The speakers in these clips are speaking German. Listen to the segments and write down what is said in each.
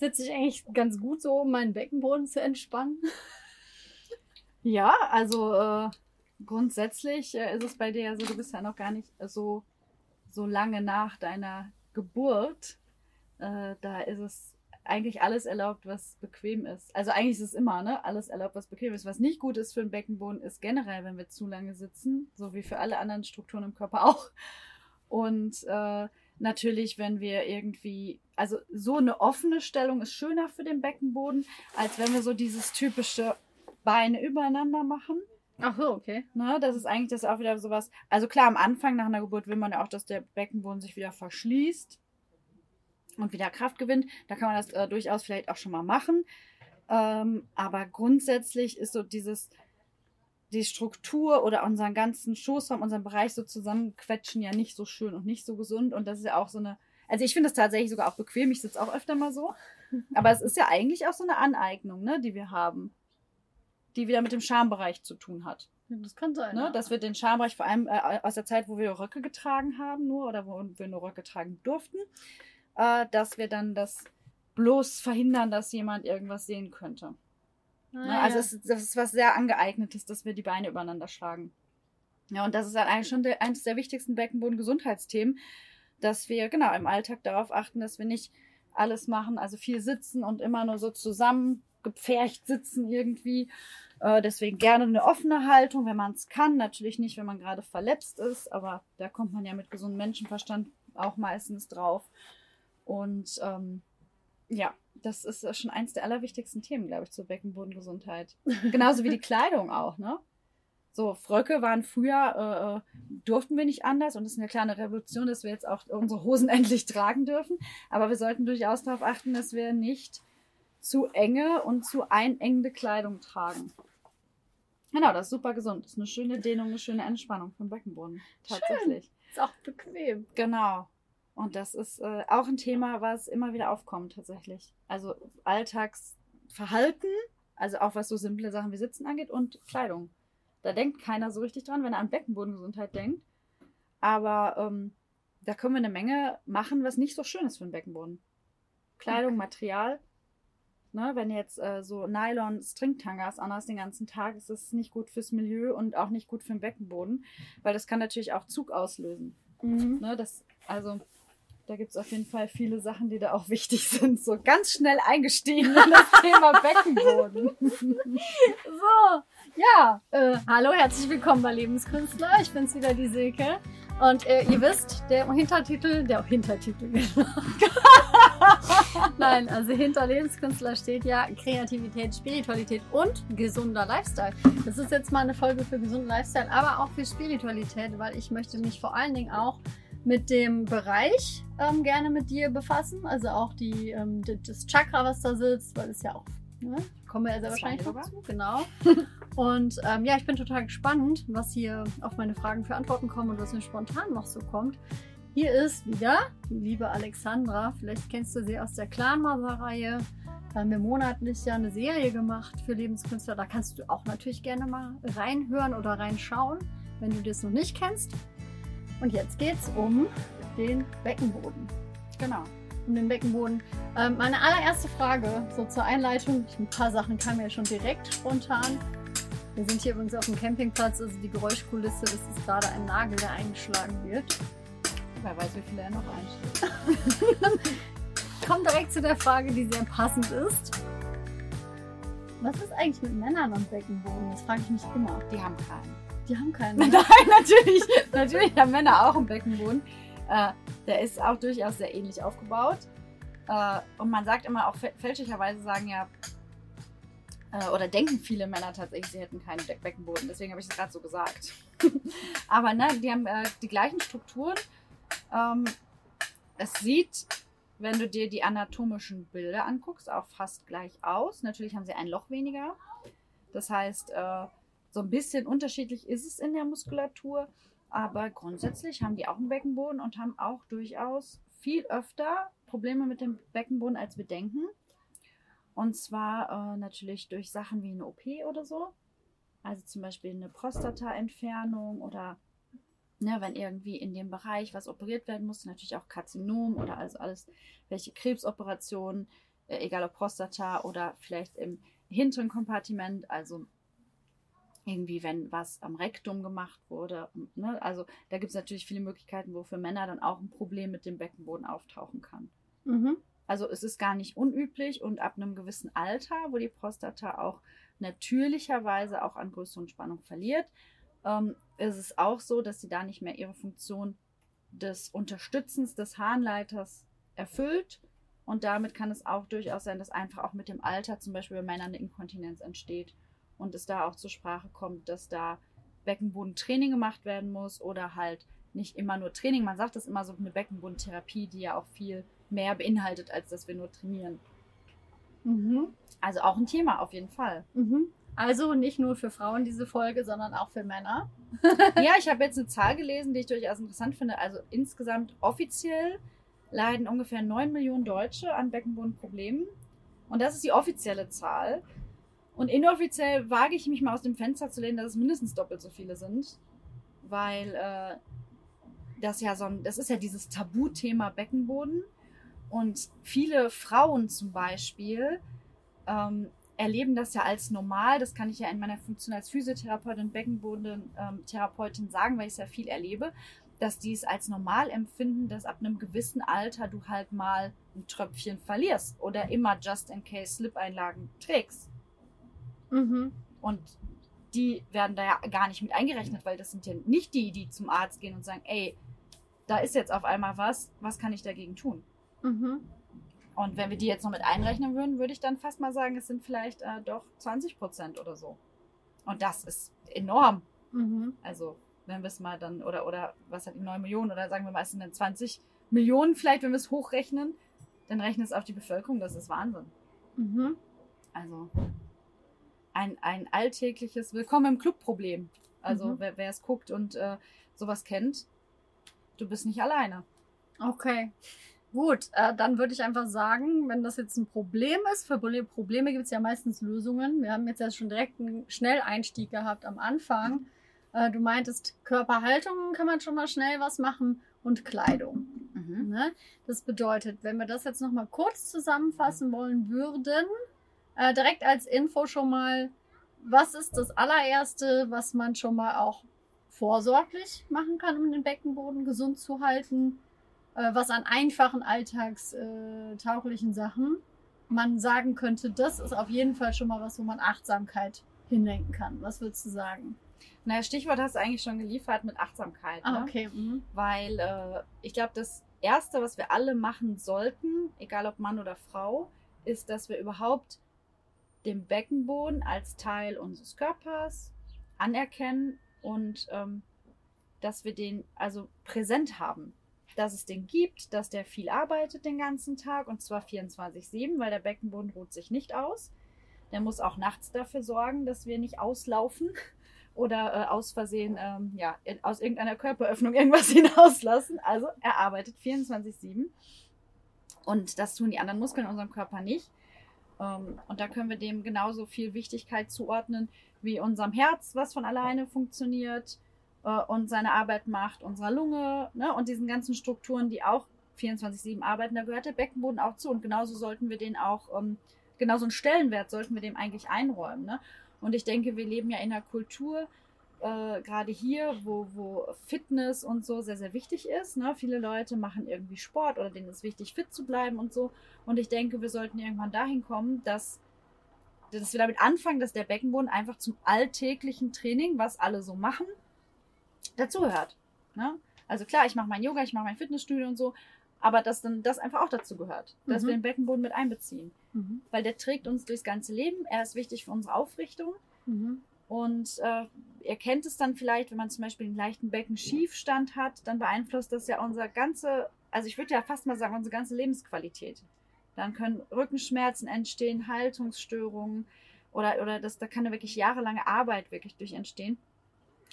sitze ich eigentlich ganz gut so, um meinen Beckenboden zu entspannen. Ja, also äh, grundsätzlich äh, ist es bei dir ja so, du bist ja noch gar nicht so, so lange nach deiner Geburt. Äh, da ist es eigentlich alles erlaubt, was bequem ist. Also eigentlich ist es immer, ne? Alles erlaubt, was bequem ist. Was nicht gut ist für den Beckenboden, ist generell, wenn wir zu lange sitzen, so wie für alle anderen Strukturen im Körper auch. Und äh, natürlich, wenn wir irgendwie, also so eine offene Stellung ist schöner für den Beckenboden, als wenn wir so dieses typische Beine übereinander machen. Ach so, okay. Ne, das ist eigentlich das auch wieder sowas. Also klar, am Anfang nach einer Geburt will man ja auch, dass der Beckenboden sich wieder verschließt und wieder Kraft gewinnt. Da kann man das äh, durchaus vielleicht auch schon mal machen. Ähm, aber grundsätzlich ist so dieses, die Struktur oder unseren ganzen Schoßraum, unseren Bereich so zusammenquetschen ja nicht so schön und nicht so gesund. Und das ist ja auch so eine, also ich finde das tatsächlich sogar auch bequem. Ich sitze auch öfter mal so. Aber es ist ja eigentlich auch so eine Aneignung, ne, die wir haben, die wieder mit dem Schambereich zu tun hat. Das kann sein. Ne? ja. Dass wir den Schambereich vor allem äh, aus der Zeit, wo wir Röcke getragen haben, nur oder wo wir nur Röcke tragen durften, äh, dass wir dann das bloß verhindern, dass jemand irgendwas sehen könnte. Ah, Ne? ja. Also es, ist- das ist was sehr angeeignetes, dass wir die Beine übereinander schlagen. Ja, und das ist halt eigentlich schon der, eines der wichtigsten Beckenboden-Gesundheitsthemen, dass wir genau im Alltag darauf achten, dass wir nicht alles machen, also viel sitzen und immer nur so zusammengepfercht sitzen irgendwie. Äh, deswegen gerne eine offene Haltung, wenn man es kann. Natürlich nicht, wenn man gerade verletzt ist, aber da kommt man ja mit gesundem Menschenverstand auch meistens drauf. Und ähm, ja, das ist äh, schon eins der allerwichtigsten Themen, glaube ich, zur Beckenbodengesundheit. Genauso wie die Kleidung auch, ne? So, Fröcke waren früher, äh, äh, durften wir nicht anders und es ist eine kleine Revolution, dass wir jetzt auch unsere Hosen endlich tragen dürfen. Aber wir sollten durchaus darauf achten, dass wir nicht zu enge und zu einengende Kleidung tragen. Genau, das ist super gesund. Das ist eine schöne Dehnung, eine schöne Entspannung vom Beckenboden. Tatsächlich. ist auch bequem. Genau. Und das ist äh, auch ein Thema, was immer wieder aufkommt tatsächlich. Also Alltagsverhalten, also auch was so simple Sachen wie Sitzen angeht und Kleidung. Da denkt keiner so richtig dran, wenn er an Beckenbodengesundheit denkt. Aber ähm, da können wir eine Menge machen, was nicht so schön ist für den Beckenboden. Kleidung, Material. Ne, wenn jetzt äh, so Nylon-Stringtangas anhast den ganzen Tag, ist das nicht gut fürs Milieu und auch nicht gut für den Beckenboden, weil das kann natürlich auch Zug auslösen. Mhm. Ne, das, also, da gibt es auf jeden Fall viele Sachen, die da auch wichtig sind. So ganz schnell eingestiegen in das Thema Beckenboden. So, ja, äh, hallo, herzlich willkommen bei Lebenskünstler. Ich bin's wieder, die Silke. Und äh, ihr wisst, der Hintertitel, der Hintertitel, genau. Nein, also hinter Lebenskünstler steht ja Kreativität, Spiritualität und gesunder Lifestyle. Das ist jetzt mal eine Folge für gesunden Lifestyle, aber auch für Spiritualität, weil ich möchte mich vor allen Dingen auch mit dem Bereich ähm, gerne mit dir befassen. Also auch die, ähm, das Chakra, was da sitzt, weil es ja auch, ne? Kommen wir ja sehr wahrscheinlich noch zu, genau. Und ähm, ja, ich bin total gespannt, was hier auf meine Fragen für Antworten kommt und was mir spontan noch so kommt. Hier ist wieder die liebe Alexandra. Vielleicht kennst du sie aus der Clanmaser-Reihe. Da haben wir monatlich ja eine Serie gemacht für Lebenskünstler. Da kannst du auch natürlich gerne mal reinhören oder reinschauen, wenn du das noch nicht kennst. Und jetzt geht's um den Beckenboden. Genau. Um den Beckenboden. Ähm, meine allererste Frage, so zur Einleitung. Ein paar Sachen kamen ja schon direkt spontan. Wir sind hier übrigens auf dem Campingplatz, also die Geräuschkulisse, das ist gerade ein Nagel, der eingeschlagen wird. Wer weiß, wie viel er noch einstellt. Kommt direkt zu der Frage, die sehr passend ist. Was ist eigentlich mit Männern am Beckenboden? Das frage ich mich immer. Die haben keinen. Die haben keinen. Nein, ne? natürlich. Natürlich haben Männer auch einen Beckenboden. Äh, der ist auch durchaus sehr ähnlich aufgebaut. Äh, und man sagt immer auch fä- fälschlicherweise sagen ja, äh, oder denken viele Männer tatsächlich, sie hätten keinen Be Beckenboden. Deswegen habe ich es gerade so gesagt. Aber ne, die haben äh, die gleichen Strukturen. Ähm, es sieht, wenn du dir die anatomischen Bilder anguckst, auch fast gleich aus. Natürlich haben sie ein Loch weniger. Das heißt, äh, so ein bisschen unterschiedlich ist es in der Muskulatur, aber grundsätzlich haben die auch einen Beckenboden und haben auch durchaus viel öfter Probleme mit dem Beckenboden, als wir denken. Und zwar äh, natürlich durch Sachen wie eine OP oder so. Also zum Beispiel eine Prostata-Entfernung oder ne, wenn irgendwie in dem Bereich was operiert werden muss, natürlich auch Karzinom oder also alles, welche Krebsoperationen äh, egal ob Prostata oder vielleicht im hinteren Kompartiment, also irgendwie, wenn was am Rektum gemacht wurde. Ne? Also da gibt es natürlich viele Möglichkeiten, wo für Männer dann auch ein Problem mit dem Beckenboden auftauchen kann. Mhm. Also es ist gar nicht unüblich und ab einem gewissen Alter, wo die Prostata auch natürlicherweise auch an Größe und Spannung verliert, ähm, ist es auch so, dass sie da nicht mehr ihre Funktion des Unterstützens des Harnleiters erfüllt. Und damit kann es auch durchaus sein, dass einfach auch mit dem Alter zum Beispiel bei Männern eine Inkontinenz entsteht und es da auch zur Sprache kommt, dass da Beckenbodentraining gemacht werden muss oder halt nicht immer nur Training. Man sagt das immer so eine Beckenbodentherapie, die ja auch viel mehr beinhaltet, als dass wir nur trainieren. Mhm. Also auch ein Thema auf jeden Fall. Mhm. Also nicht nur für Frauen diese Folge, sondern auch für Männer. ja, ich habe jetzt eine Zahl gelesen, die ich durchaus interessant finde. Also insgesamt offiziell leiden ungefähr 9 Millionen Deutsche an Beckenbodenproblemen. Und das ist die offizielle Zahl. Und inoffiziell wage ich mich mal aus dem Fenster zu lehnen, dass es mindestens doppelt so viele sind. Weil äh, das ja so ein, das ist ja dieses Tabuthema Beckenboden. Und viele Frauen zum Beispiel ähm, erleben das ja als normal. Das kann ich ja in meiner Funktion als Physiotherapeutin Beckenbodentherapeutin ähm, sagen, weil ich es ja viel erlebe, dass die es als normal empfinden, dass ab einem gewissen Alter du halt mal ein Tröpfchen verlierst oder immer just in case Slip-Einlagen trägst. Mhm. Und die werden da ja gar nicht mit eingerechnet, weil das sind ja nicht die, die zum Arzt gehen und sagen, ey, da ist jetzt auf einmal was, was kann ich dagegen tun? Mhm. Und wenn wir die jetzt noch mit einrechnen würden, würde ich dann fast mal sagen, es sind vielleicht äh, doch 20 Prozent oder so. Und das ist enorm. Mhm. Also, wenn wir es mal dann, oder, oder was hat die 9 Millionen, oder sagen wir mal, es sind dann 20 Millionen vielleicht, wenn wir es hochrechnen, dann rechnen es auf die Bevölkerung, das ist Wahnsinn. Mhm. Also, ein, ein alltägliches Willkommen im Club-Problem. Also, Mhm. wer es guckt und äh, sowas kennt, du bist nicht alleine. Okay. Gut, äh, dann würde ich einfach sagen, wenn das jetzt ein Problem ist, für Proble- Probleme gibt es ja meistens Lösungen. Wir haben jetzt ja schon direkt einen Schnelleinstieg gehabt am Anfang. Äh, du meintest, Körperhaltung kann man schon mal schnell was machen und Kleidung. Mhm. Ne? Das bedeutet, wenn wir das jetzt nochmal kurz zusammenfassen wollen würden, äh, direkt als Info schon mal, was ist das allererste, was man schon mal auch vorsorglich machen kann, um den Beckenboden gesund zu halten? Äh, was an einfachen alltagstauglichen Sachen man sagen könnte, das ist auf jeden Fall schon mal was, wo man Achtsamkeit hinlenken kann. Was würdest du sagen? Naja, Stichwort hast du eigentlich schon geliefert mit Achtsamkeit. Ah, ne? okay. Mhm. Weil äh, ich glaube, das Erste, was wir alle machen sollten, egal ob Mann oder Frau, ist, dass wir überhaupt den Beckenboden als Teil unseres Körpers anerkennen und ähm, dass wir den also präsent haben. Dass es den gibt, dass der viel arbeitet den ganzen Tag und zwar 24-7, weil der Beckenboden ruht sich nicht aus. Der muss auch nachts dafür sorgen, dass wir nicht auslaufen oder äh, aus Versehen ähm, ja, aus irgendeiner Körperöffnung irgendwas hinauslassen. Also er arbeitet 24-7. Und das tun die anderen Muskeln in unserem Körper nicht. Ähm, und da können wir dem genauso viel Wichtigkeit zuordnen wie unserem Herz, was von alleine funktioniert äh, und seine Arbeit macht, unserer Lunge ne, und diesen ganzen Strukturen, die auch 24-7 arbeiten. Da gehört der Beckenboden auch zu. Und genauso sollten wir den auch, ähm, genauso einen Stellenwert sollten wir dem eigentlich einräumen. Ne? Und ich denke, wir leben ja in einer Kultur, äh, gerade hier, wo, wo Fitness und so sehr, sehr wichtig ist. Ne? Viele Leute machen irgendwie Sport oder denen ist wichtig, fit zu bleiben und so. Und ich denke, wir sollten irgendwann dahin kommen, dass, dass wir damit anfangen, dass der Beckenboden einfach zum alltäglichen Training, was alle so machen, dazugehört. Ne? Also klar, ich mache mein Yoga, ich mache mein Fitnessstudio und so, aber dass dann das einfach auch dazu gehört, dass Mhm. wir den Beckenboden mit einbeziehen. Mhm. Weil der trägt uns durchs ganze Leben, er ist wichtig für unsere Aufrichtung Mhm. Und äh, ihr kennt es dann vielleicht, wenn man zum Beispiel einen leichten Beckenschiefstand hat, dann beeinflusst das ja unser ganze, also ich würde ja fast mal sagen, unsere ganze Lebensqualität. Dann können Rückenschmerzen entstehen, Haltungsstörungen oder, oder das, da kann ja wirklich jahrelange Arbeit wirklich durch entstehen.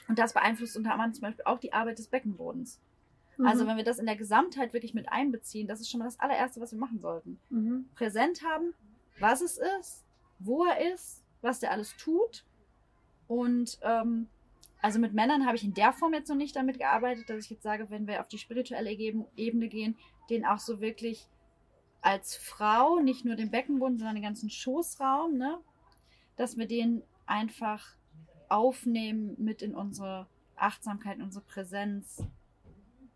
Und das beeinflusst unter anderem zum Beispiel auch die Arbeit des Beckenbodens. Also Mhm. wenn wir das in der Gesamtheit wirklich mit einbeziehen, das ist schon mal das allererste, was wir machen sollten Mhm. präsent haben, was es ist, wo er ist, was der alles tut. Und ähm, also mit Männern habe ich in der Form jetzt noch nicht damit gearbeitet, dass ich jetzt sage, wenn wir auf die spirituelle Ebene gehen, den auch so wirklich als Frau nicht nur den Beckenboden, sondern den ganzen Schoßraum, ne? dass wir den einfach aufnehmen mit in unsere Achtsamkeit, unsere Präsenz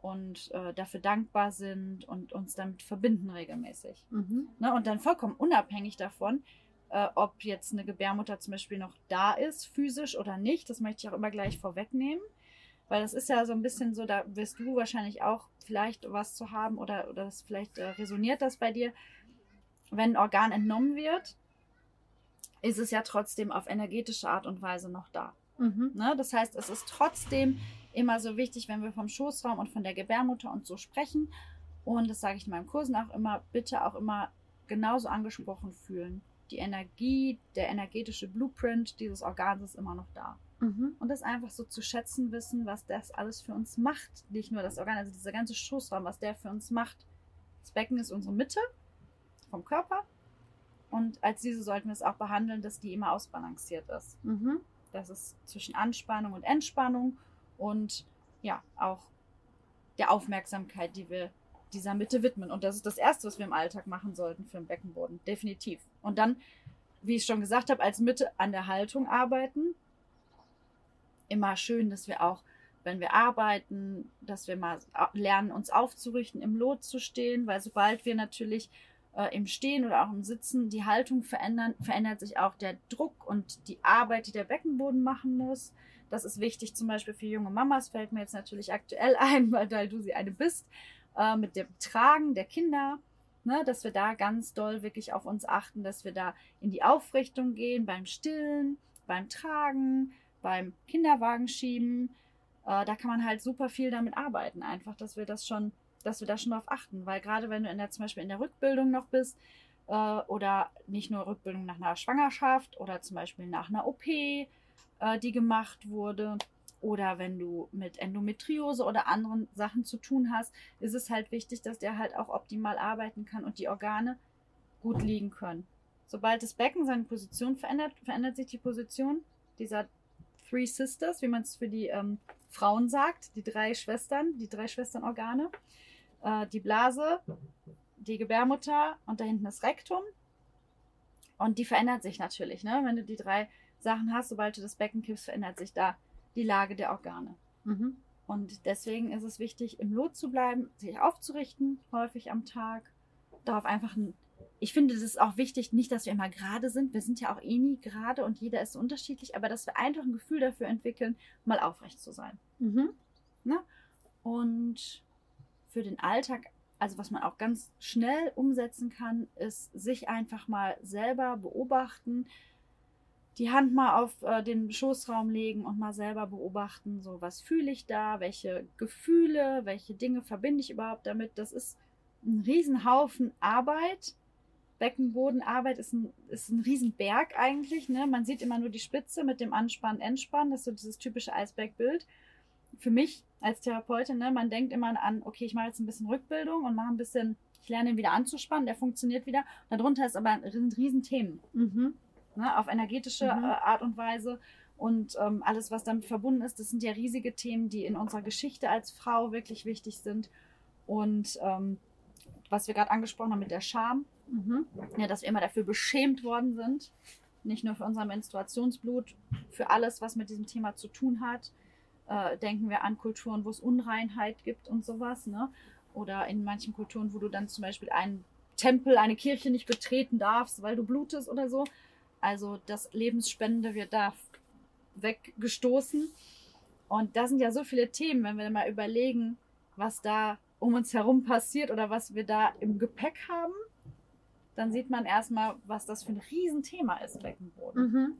und äh, dafür dankbar sind und uns damit verbinden regelmäßig. Mhm. Ne? Und dann vollkommen unabhängig davon, äh, ob jetzt eine Gebärmutter zum Beispiel noch da ist, physisch oder nicht, das möchte ich auch immer gleich vorwegnehmen. Weil das ist ja so ein bisschen so, da wirst du wahrscheinlich auch vielleicht was zu haben oder, oder das vielleicht äh, resoniert das bei dir. Wenn ein Organ entnommen wird, ist es ja trotzdem auf energetische Art und Weise noch da. Mhm. Ne? Das heißt, es ist trotzdem immer so wichtig, wenn wir vom Schoßraum und von der Gebärmutter und so sprechen. Und das sage ich in meinen Kursen auch immer, bitte auch immer genauso angesprochen fühlen. Die Energie, der energetische Blueprint dieses Organs ist immer noch da. Mhm. Und das einfach so zu schätzen wissen, was das alles für uns macht. Nicht nur das Organ, also dieser ganze Schoßraum, was der für uns macht. Das Becken ist unsere Mitte vom Körper. Und als diese sollten wir es auch behandeln, dass die immer ausbalanciert ist. Mhm. Das ist zwischen Anspannung und Entspannung und ja, auch der Aufmerksamkeit, die wir dieser Mitte widmen. Und das ist das Erste, was wir im Alltag machen sollten für den Beckenboden. Definitiv. Und dann, wie ich schon gesagt habe, als Mitte an der Haltung arbeiten. Immer schön, dass wir auch, wenn wir arbeiten, dass wir mal lernen, uns aufzurichten, im Lot zu stehen, weil sobald wir natürlich äh, im Stehen oder auch im Sitzen die Haltung verändern, verändert sich auch der Druck und die Arbeit, die der Beckenboden machen muss. Das ist wichtig zum Beispiel für junge Mamas, fällt mir jetzt natürlich aktuell ein, weil, weil du sie eine bist, äh, mit dem Tragen der Kinder, ne, dass wir da ganz doll wirklich auf uns achten, dass wir da in die Aufrichtung gehen, beim Stillen, beim Tragen, beim Kinderwagen schieben. Äh, da kann man halt super viel damit arbeiten, einfach, dass wir das schon dass wir da schon drauf achten, weil gerade wenn du in der, zum Beispiel in der Rückbildung noch bist äh, oder nicht nur Rückbildung nach einer Schwangerschaft oder zum Beispiel nach einer OP, äh, die gemacht wurde oder wenn du mit Endometriose oder anderen Sachen zu tun hast, ist es halt wichtig, dass der halt auch optimal arbeiten kann und die Organe gut liegen können. Sobald das Becken seine Position verändert, verändert sich die Position dieser Three Sisters, wie man es für die ähm, Frauen sagt, die drei Schwestern, die drei Schwesternorgane äh, die Blase, die Gebärmutter und da hinten das Rektum. Und die verändert sich natürlich, ne? Wenn du die drei Sachen hast, sobald du das Becken kippst, verändert sich da die Lage der Organe. Mhm. Und deswegen ist es wichtig, im Lot zu bleiben, sich aufzurichten, häufig am Tag. Darauf einfach ein. Ich finde, das ist auch wichtig, nicht, dass wir immer gerade sind. Wir sind ja auch eh nie gerade und jeder ist unterschiedlich, aber dass wir einfach ein Gefühl dafür entwickeln, mal aufrecht zu sein. Mhm. Und für den Alltag, also was man auch ganz schnell umsetzen kann, ist sich einfach mal selber beobachten, die Hand mal auf äh, den Schoßraum legen und mal selber beobachten, so was fühle ich da, welche Gefühle, welche Dinge verbinde ich überhaupt damit. Das ist ein Riesenhaufen Arbeit. Beckenbodenarbeit ist ein, ist ein Riesenberg eigentlich. Ne? Man sieht immer nur die Spitze mit dem Anspannen, Entspannen. Das ist so dieses typische Eisbergbild. Für mich als Therapeutin, ne, man denkt immer an, okay, ich mache jetzt ein bisschen Rückbildung und mache ein bisschen, ich lerne ihn wieder anzuspannen, der funktioniert wieder. Darunter ist aber ein riesen Themen. Mhm. Ne, auf energetische Mhm. äh, Art und Weise. Und ähm, alles, was damit verbunden ist, das sind ja riesige Themen, die in unserer Geschichte als Frau wirklich wichtig sind. Und ähm, was wir gerade angesprochen haben mit der Scham, Mhm. ja, dass wir immer dafür beschämt worden sind. Nicht nur für unser Menstruationsblut, für alles, was mit diesem Thema zu tun hat. Äh, denken wir an Kulturen, wo es Unreinheit gibt und sowas. Ne? Oder in manchen Kulturen, wo du dann zum Beispiel einen Tempel, eine Kirche nicht betreten darfst, weil du blutest oder so. Also das Lebensspende wird da weggestoßen. Und da sind ja so viele Themen, wenn wir mal überlegen, was da um uns herum passiert oder was wir da im Gepäck haben, dann sieht man erstmal, was das für ein Riesenthema ist, Beckenboden. Mhm.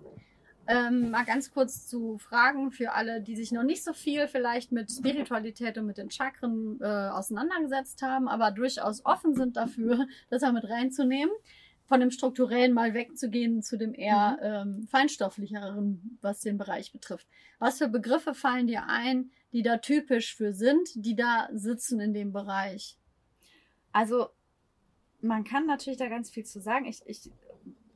Ähm, mal ganz kurz zu Fragen für alle, die sich noch nicht so viel vielleicht mit Spiritualität und mit den Chakren äh, auseinandergesetzt haben, aber durchaus offen sind dafür, das auch mit reinzunehmen. Von dem Strukturellen mal wegzugehen zu dem eher ähm, feinstofflicheren, was den Bereich betrifft. Was für Begriffe fallen dir ein, die da typisch für sind, die da sitzen in dem Bereich? Also man kann natürlich da ganz viel zu sagen. Ich, ich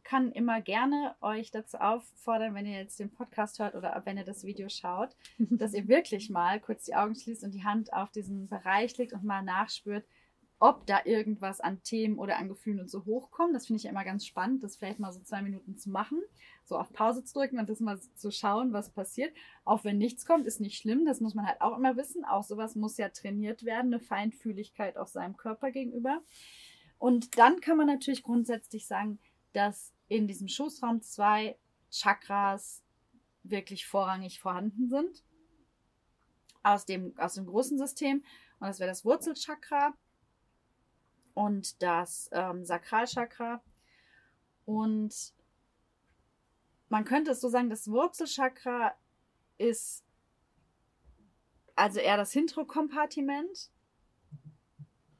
kann immer gerne euch dazu auffordern, wenn ihr jetzt den Podcast hört oder wenn ihr das Video schaut, dass ihr wirklich mal kurz die Augen schließt und die Hand auf diesen Bereich legt und mal nachspürt, ob da irgendwas an Themen oder an Gefühlen und so hochkommt. Das finde ich ja immer ganz spannend, das vielleicht mal so zwei Minuten zu machen, so auf Pause zu drücken und das mal zu schauen, was passiert. Auch wenn nichts kommt, ist nicht schlimm, das muss man halt auch immer wissen. Auch sowas muss ja trainiert werden, eine Feinfühligkeit auch seinem Körper gegenüber. Und dann kann man natürlich grundsätzlich sagen, dass in diesem Schoßraum zwei Chakras wirklich vorrangig vorhanden sind. Aus dem, aus dem großen System. Und das wäre das Wurzelchakra und das ähm, Sakralchakra. Und man könnte es so sagen, das Wurzelchakra ist also eher das hintere Kompartiment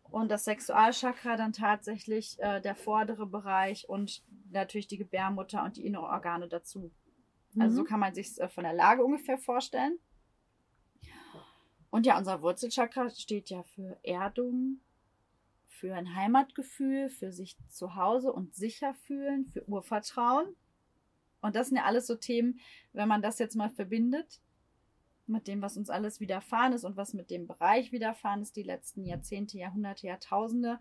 und das Sexualchakra dann tatsächlich äh, der vordere Bereich und natürlich die Gebärmutter und die inneren Organe dazu. Mhm. Also so mhm. kann man sich äh, von der Lage ungefähr vorstellen. Und ja, unser Wurzelchakra steht ja für Erdung, für ein Heimatgefühl, für sich zu Hause und sicher fühlen, für Urvertrauen. Und das sind ja alles so Themen, wenn man das jetzt mal verbindet mit dem, was uns alles widerfahren ist und was mit dem Bereich widerfahren ist, die letzten Jahrzehnte, Jahrhunderte, Jahrtausende,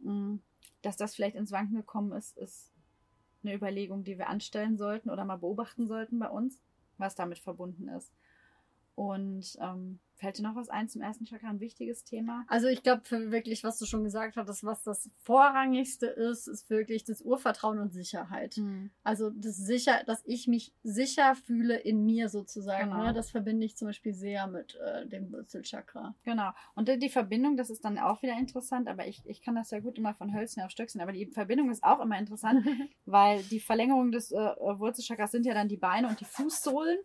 mm, dass das vielleicht ins Wanken gekommen ist, ist eine Überlegung, die wir anstellen sollten oder mal beobachten sollten bei uns, was damit verbunden ist. Und ähm, Fällt dir noch was ein zum ersten Chakra? Ein wichtiges Thema? Also ich glaube wirklich, was du schon gesagt hattest, was das Vorrangigste ist, ist wirklich das Urvertrauen und Sicherheit. Mhm. Also das sicher, dass ich mich sicher fühle in mir sozusagen. Genau. Ne? Das verbinde ich zum Beispiel sehr mit äh, dem Wurzelchakra. Genau. Und die Verbindung, das ist dann auch wieder interessant, aber ich, ich kann das ja gut immer von Hölzchen auf Stöckchen, aber die Verbindung ist auch immer interessant, weil die Verlängerung des äh, Wurzelchakras sind ja dann die Beine und die Fußsohlen.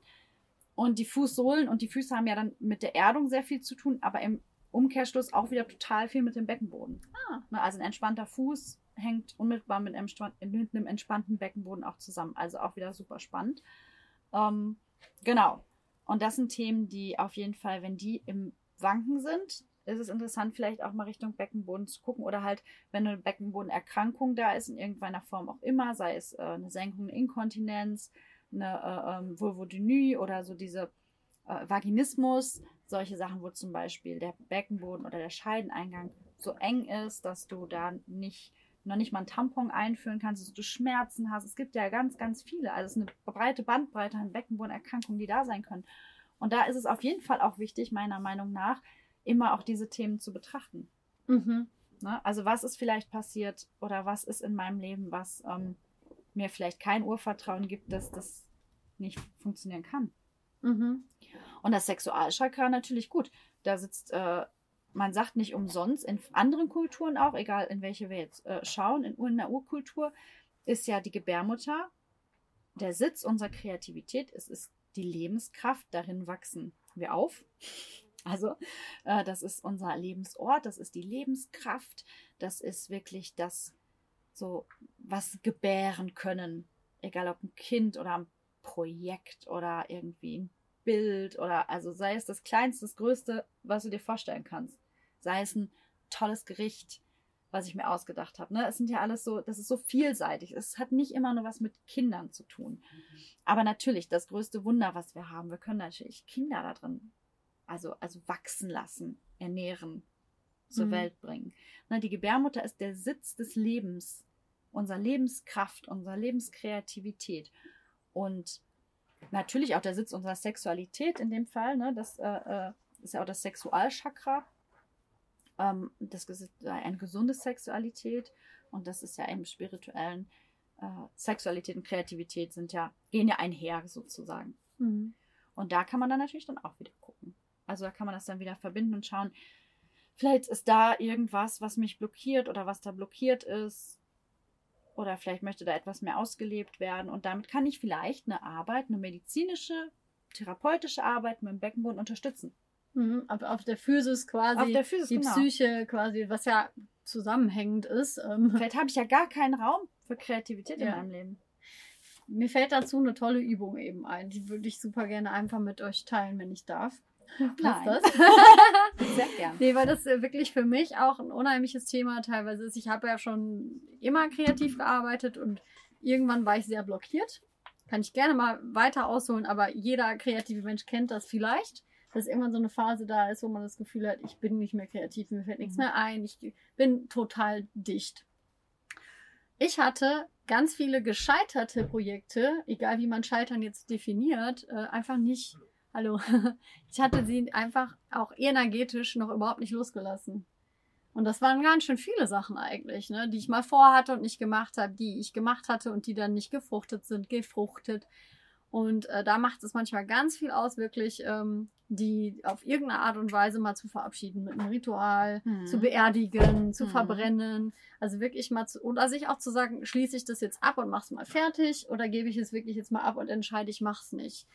Und die Fußsohlen und die Füße haben ja dann mit der Erdung sehr viel zu tun, aber im Umkehrschluss auch wieder total viel mit dem Beckenboden. Ah. Ne, also ein entspannter Fuß hängt unmittelbar mit einem, mit einem entspannten Beckenboden auch zusammen. Also auch wieder super spannend. Ähm, genau. Und das sind Themen, die auf jeden Fall, wenn die im Wanken sind, ist es interessant, vielleicht auch mal Richtung Beckenboden zu gucken oder halt, wenn eine Beckenbodenerkrankung da ist, in irgendeiner Form auch immer, sei es äh, eine Senkung, eine Inkontinenz, eine äh, ähm, Vulvodynie oder so diese äh, Vaginismus, solche Sachen, wo zum Beispiel der Beckenboden oder der Scheideneingang so eng ist, dass du da nicht noch nicht mal ein Tampon einführen kannst, dass du Schmerzen hast. Es gibt ja ganz, ganz viele. Also es ist eine breite Bandbreite an Beckenbodenerkrankungen, die da sein können. Und da ist es auf jeden Fall auch wichtig, meiner Meinung nach, immer auch diese Themen zu betrachten. Mhm. Ne? Also was ist vielleicht passiert oder was ist in meinem Leben, was ähm, mir vielleicht kein Urvertrauen gibt, dass das nicht funktionieren kann. Mhm. Und das Sexualchakra natürlich gut. Da sitzt, äh, man sagt nicht umsonst, in anderen Kulturen auch, egal in welche wir jetzt äh, schauen, in, in der Urkultur ist ja die Gebärmutter der Sitz unserer Kreativität. Es ist die Lebenskraft, darin wachsen wir auf. Also, äh, das ist unser Lebensort, das ist die Lebenskraft, das ist wirklich das, so was gebären können. Egal ob ein Kind oder ein Projekt oder irgendwie ein Bild oder also sei es das kleinste, das größte, was du dir vorstellen kannst. Sei es ein tolles Gericht, was ich mir ausgedacht habe. Ne? Es sind ja alles so, das ist so vielseitig. Es hat nicht immer nur was mit Kindern zu tun. Aber natürlich, das größte Wunder, was wir haben, wir können natürlich Kinder da drin, also, also wachsen lassen, ernähren, zur mhm. Welt bringen. Na, die Gebärmutter ist der Sitz des Lebens, unserer Lebenskraft, unserer Lebenskreativität. Und natürlich auch der Sitz unserer Sexualität in dem Fall. Ne? Das äh, äh ist ja auch das Sexualchakra. Ähm, das ist eine gesunde Sexualität. Und das ist ja im spirituellen äh, Sexualität und Kreativität sind ja, gehen ja einher sozusagen. Mhm. Und da kann man dann natürlich dann auch wieder gucken. Also da kann man das dann wieder verbinden und schauen, vielleicht ist da irgendwas, was mich blockiert oder was da blockiert ist. Oder vielleicht möchte da etwas mehr ausgelebt werden. Und damit kann ich vielleicht eine Arbeit, eine medizinische, therapeutische Arbeit mit dem Beckenboden unterstützen. Mhm, auf, auf der Physis quasi. Auf der Physis, die genau. Psyche quasi, was ja zusammenhängend ist. Ähm. Vielleicht habe ich ja gar keinen Raum für Kreativität ja. in meinem Leben. Mir fällt dazu eine tolle Übung eben ein. Die würde ich super gerne einfach mit euch teilen, wenn ich darf. Passt das? Sehr gern. Nee, weil das wirklich für mich auch ein unheimliches Thema teilweise ist. Ich habe ja schon immer kreativ gearbeitet und irgendwann war ich sehr blockiert. Kann ich gerne mal weiter ausholen, aber jeder kreative Mensch kennt das vielleicht. dass irgendwann so eine Phase da ist, wo man das Gefühl hat, ich bin nicht mehr kreativ, mir fällt nichts Mhm. mehr ein, ich bin total dicht. Ich hatte ganz viele gescheiterte Projekte, egal wie man Scheitern jetzt definiert, äh, einfach nicht, hallo, ich hatte sie einfach auch energetisch noch überhaupt nicht losgelassen. Und das waren ganz schön viele Sachen eigentlich, ne, die ich mal vorhatte und nicht gemacht habe, die ich gemacht hatte und die dann nicht gefruchtet sind, gefruchtet. Und äh, da macht es manchmal ganz viel aus, wirklich ähm, die auf irgendeine Art und Weise mal zu verabschieden mit einem Ritual, Mhm. zu beerdigen, zu Mhm. verbrennen. Also wirklich mal zu, oder sich auch zu sagen, schließe ich das jetzt ab und mach's mal fertig oder gebe ich es wirklich jetzt mal ab und entscheide, ich mach's nicht.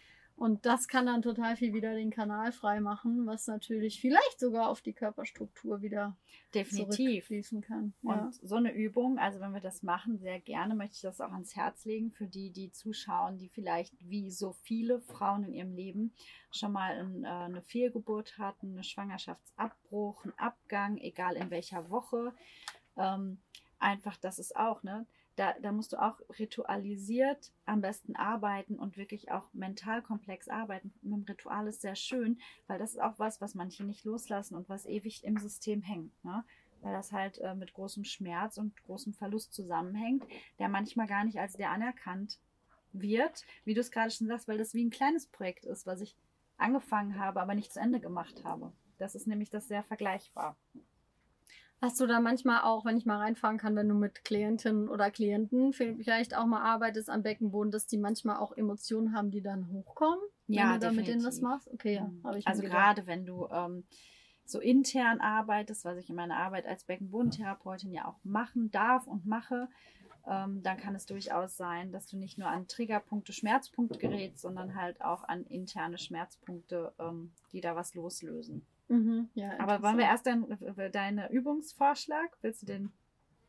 Und das kann dann total viel wieder den Kanal frei machen, was natürlich vielleicht sogar auf die Körperstruktur wieder Definitiv. zurückfließen kann. Ja. Und so eine Übung, also wenn wir das machen, sehr gerne, möchte ich das auch ans Herz legen für die, die zuschauen, die vielleicht wie so viele Frauen in ihrem Leben schon mal ein, äh, eine Fehlgeburt hatten, eine Schwangerschaftsabbruch, einen Abgang, egal in welcher Woche. Ähm, einfach, das ist auch, ne? Da, da musst du auch ritualisiert am besten arbeiten und wirklich auch mental komplex arbeiten. Mit dem Ritual ist sehr schön, weil das ist auch was, was manche nicht loslassen und was ewig im System hängt. Ne? weil das halt äh, mit großem Schmerz und großem Verlust zusammenhängt, der manchmal gar nicht als der anerkannt wird, wie du es gerade schon sagst, weil das wie ein kleines Projekt ist, was ich angefangen habe, aber nicht zu Ende gemacht habe. Das ist nämlich das sehr vergleichbar. Hast du da manchmal auch, wenn ich mal reinfahren kann, wenn du mit Klientinnen oder Klienten vielleicht auch mal arbeitest am Beckenboden, dass die manchmal auch Emotionen haben, die dann hochkommen? Ja, wenn du da mit denen was machst? Okay, ja, Mhm. habe ich also gerade wenn du ähm, so intern arbeitest, was ich in meiner Arbeit als Beckenbodentherapeutin ja auch machen darf und mache, ähm, dann kann es durchaus sein, dass du nicht nur an Triggerpunkte, Schmerzpunkte gerätst, sondern halt auch an interne Schmerzpunkte, ähm, die da was loslösen. Mhm, ja, Aber wollen wir erst äh, deinen Übungsvorschlag? Willst du den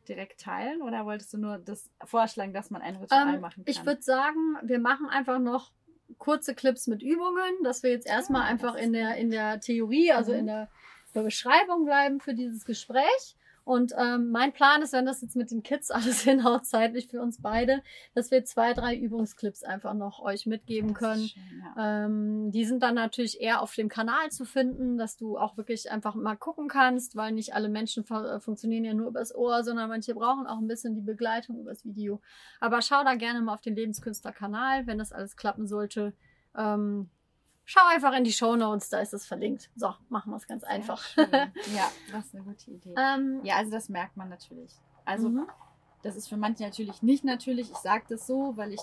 direkt teilen oder wolltest du nur das vorschlagen, dass man ein Ritual Ähm, machen kann? ich würde sagen, wir machen einfach noch kurze Clips mit Übungen, dass wir jetzt erstmal das einfach in der, in der Theorie, also Mhm. in der Beschreibung bleiben für dieses Gespräch. Und ähm, mein Plan ist, wenn das jetzt mit den Kids alles hinhaut, zeitlich für uns beide, dass wir zwei, drei Übungsclips einfach noch euch mitgeben können. schön, ja. Ähm, die sind dann natürlich eher auf dem Kanal zu finden, dass du auch wirklich einfach mal gucken kannst, weil nicht alle Menschen äh, funktionieren ja nur übers Ohr, sondern manche brauchen auch ein bisschen die Begleitung übers Video. Aber schau da gerne mal auf den Lebenskünstler-Kanal, wenn das alles klappen sollte. Ähm, schau einfach in die Show Notes, da ist es verlinkt. So, machen wir es ganz Sehr einfach. schön. Ja, das ist eine gute Idee. ähm, Ja, also das merkt man natürlich. Also mhm. das ist für manche natürlich nicht natürlich. Ich sage das so, weil ich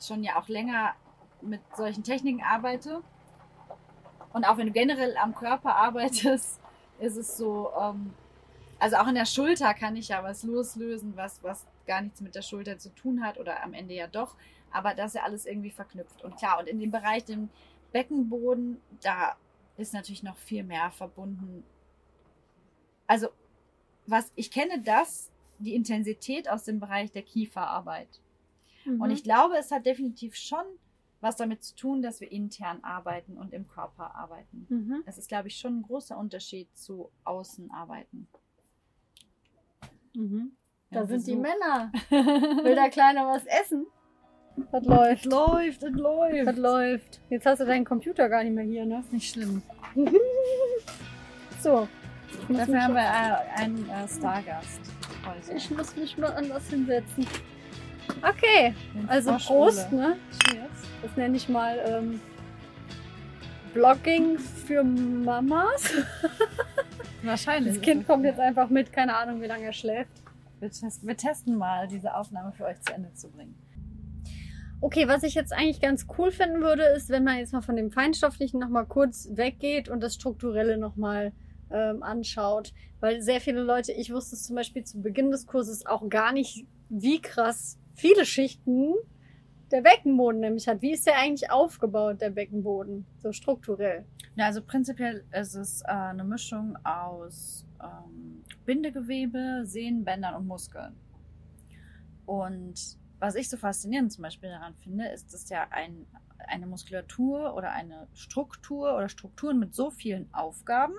schon ja auch länger mit solchen Techniken arbeite. Und auch wenn du generell am Körper arbeitest, ist es so, ähm, also auch in der Schulter kann ich ja was loslösen, was, was gar nichts mit der Schulter zu tun hat oder am Ende ja doch. Aber das ist ja alles irgendwie verknüpft. Und klar, und in dem Bereich, dem Beckenboden, da ist natürlich noch viel mehr verbunden. Also, was ich kenne das, die Intensität aus dem Bereich der Kieferarbeit. Mhm. Und ich glaube, es hat definitiv schon was damit zu tun, dass wir intern arbeiten und im Körper arbeiten. Mhm. Das ist, glaube ich, schon ein großer Unterschied zu Außenarbeiten. Mhm. Da Ja, sind die Besuch. Männer. Will der Kleine was essen? Was läuft? läuft, es läuft. Was läuft? Jetzt hast du deinen Computer gar nicht mehr hier, ne? Nicht schlimm. So. Dafür haben wir äh, einen äh, Stargast heute. ich muss mich mal anders hinsetzen. Okay, also Prost, ne? Cheers. Das nenne ich mal ähm, Blogging für Mamas. Wahrscheinlich. Das Kind kommt jetzt einfach mit, keine Ahnung, wie lange er schläft. Wir testen, wir testen mal, diese Aufnahme für euch zu Ende zu bringen. Okay, was ich jetzt eigentlich ganz cool finden würde, ist, wenn man jetzt mal von dem Feinstofflichen nochmal kurz weggeht und das Strukturelle nochmal ähm, anschaut. Weil sehr viele Leute, ich wusste es zum Beispiel zu Beginn des Kurses auch gar nicht, wie krass viele Schichten der Beckenboden nämlich hat. Wie ist der eigentlich aufgebaut, der Beckenboden, so strukturell? Ja, also prinzipiell ist es äh, eine Mischung aus ähm, Bindegewebe, Sehnen, Bändern und Muskeln. Und was ich so faszinierend zum Beispiel daran finde, ist, dass ja ein, eine Muskulatur oder eine Struktur oder Strukturen mit so vielen Aufgaben.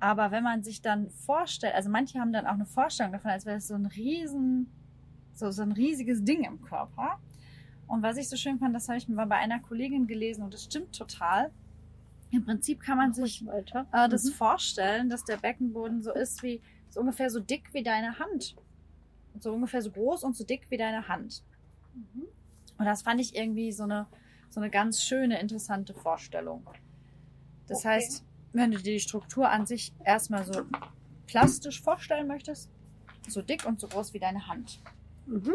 Aber wenn man sich dann vorstellt, also manche haben dann auch eine Vorstellung davon, als wäre es so ein riesen, so, so ein riesiges Ding im Körper. Und was ich so schön fand, das habe ich mal bei einer Kollegin gelesen und das stimmt total. Im Prinzip kann man sich weiter. äh, das Mhm. vorstellen, dass der Beckenboden so ist wie so ungefähr so dick wie deine Hand. So ungefähr so groß und so dick wie deine Hand. Mhm. Und das fand ich irgendwie so eine, so eine ganz schöne, interessante Vorstellung. Das Okay. heißt, wenn du dir die Struktur an sich erstmal so plastisch vorstellen möchtest, so dick und so groß wie deine Hand. Mhm.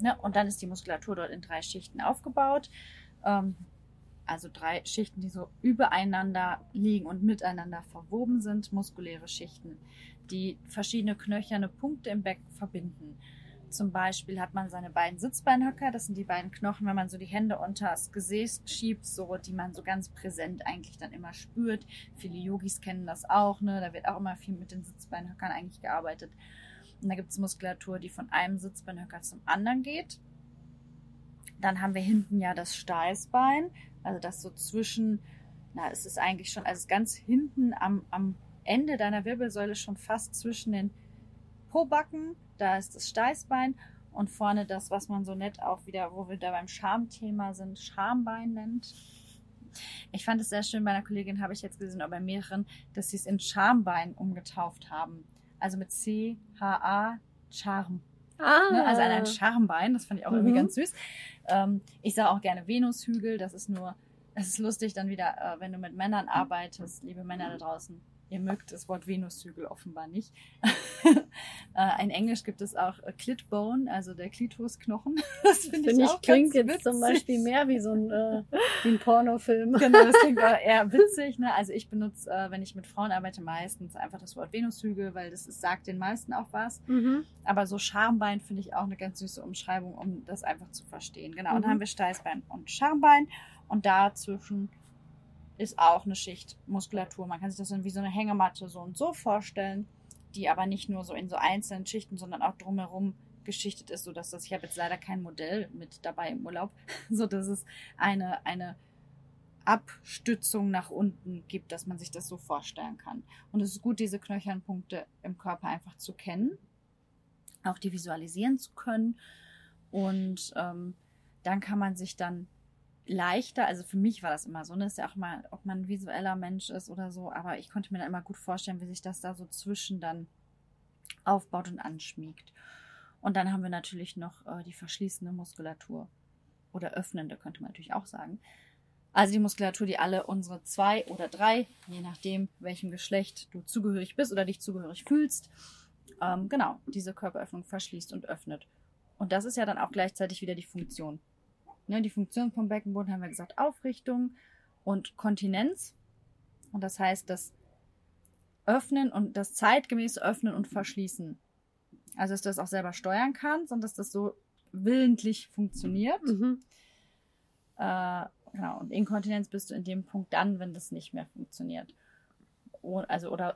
Ne? Und dann ist die Muskulatur dort in drei Schichten aufgebaut. Ähm, also drei Schichten, die so übereinander liegen und miteinander verwoben sind, muskuläre Schichten, die verschiedene knöcherne Punkte im Becken verbinden. Zum Beispiel hat man seine beiden Sitzbeinhöcker, das sind die beiden Knochen, wenn man so die Hände unter das Gesäß schiebt, so die man so ganz präsent eigentlich dann immer spürt. Viele Yogis kennen das auch, ne? Da wird auch immer viel mit den Sitzbeinhöckern eigentlich gearbeitet. Und da gibt es Muskulatur, die von einem Sitzbeinhöcker zum anderen geht. Dann haben wir hinten ja das Steißbein, also das so zwischen, na, es ist eigentlich schon, also ganz hinten am, am Ende deiner Wirbelsäule schon fast zwischen den Pobacken, da ist das Steißbein und vorne das, was man so nett auch wieder, wo wir da beim Schamthema sind, Schambein nennt. Ich fand es sehr schön, bei einer Kollegin habe ich jetzt gesehen, oder bei mehreren, dass sie es in Schambein umgetauft haben. Also mit C, H, A, Charm. Ah. Ne? Also an ein Schambein, das fand ich auch irgendwie Mhm. ganz süß. Ähm, ich sage auch gerne Venushügel, das ist nur, es ist lustig dann wieder, äh, wenn du mit Männern arbeitest, liebe Männer da draußen. Ihr mögt das Wort Venushügel offenbar nicht. äh, in Englisch gibt es auch Clitbone, also der Klitorisknochen. Das finde Finde ich ich, auch klingt jetzt zum witzig. Beispiel mehr wie so ein, äh, wie ein Pornofilm. Genau, das klingt auch eher witzig. Ne? Also ich benutze, äh, wenn ich mit Frauen arbeite, meistens einfach das Wort Venushügel, weil das ist, sagt den meisten auch was. Mhm. Aber so Schambein finde ich auch eine ganz süße Umschreibung, um das einfach zu verstehen. Genau. Und Mhm. dann haben wir Steißbein und Schambein. Und dazwischen ist auch eine Schicht Muskulatur. Man kann sich das wie so eine Hängematte so und so vorstellen, die aber nicht nur so in so einzelnen Schichten, sondern auch drumherum geschichtet ist, sodass das, ich habe jetzt leider kein Modell mit dabei im Urlaub, so dass es eine, eine Abstützung nach unten gibt, dass man sich das so vorstellen kann. Und es ist gut, diese Knöchernpunkte im Körper einfach zu kennen, auch die visualisieren zu können. Und ähm, dann kann man sich dann leichter, also für mich war das immer so, ne, ist ja auch mal, ob man ein visueller Mensch ist oder so, aber ich konnte mir dann immer gut vorstellen, wie sich das da so zwischen dann aufbaut und anschmiegt. Und dann haben wir natürlich noch äh, die verschließende Muskulatur oder öffnende, könnte man natürlich auch sagen. Also die Muskulatur, die alle unsere zwei oder drei, je nachdem, welchem Geschlecht du zugehörig bist oder dich zugehörig fühlst, ähm, genau, diese Körperöffnung verschließt und öffnet. Und das ist ja dann auch gleichzeitig wieder die Funktion. Ne, die Funktion vom Beckenboden haben wir gesagt, Aufrichtung und Kontinenz. Und das heißt, das Öffnen und das zeitgemäße Öffnen und Verschließen. Also, dass du das auch selber steuern kannst und dass das so willentlich funktioniert. Mhm. Äh, genau, und Inkontinenz bist du in dem Punkt dann, wenn das nicht mehr funktioniert. Oh, also, oder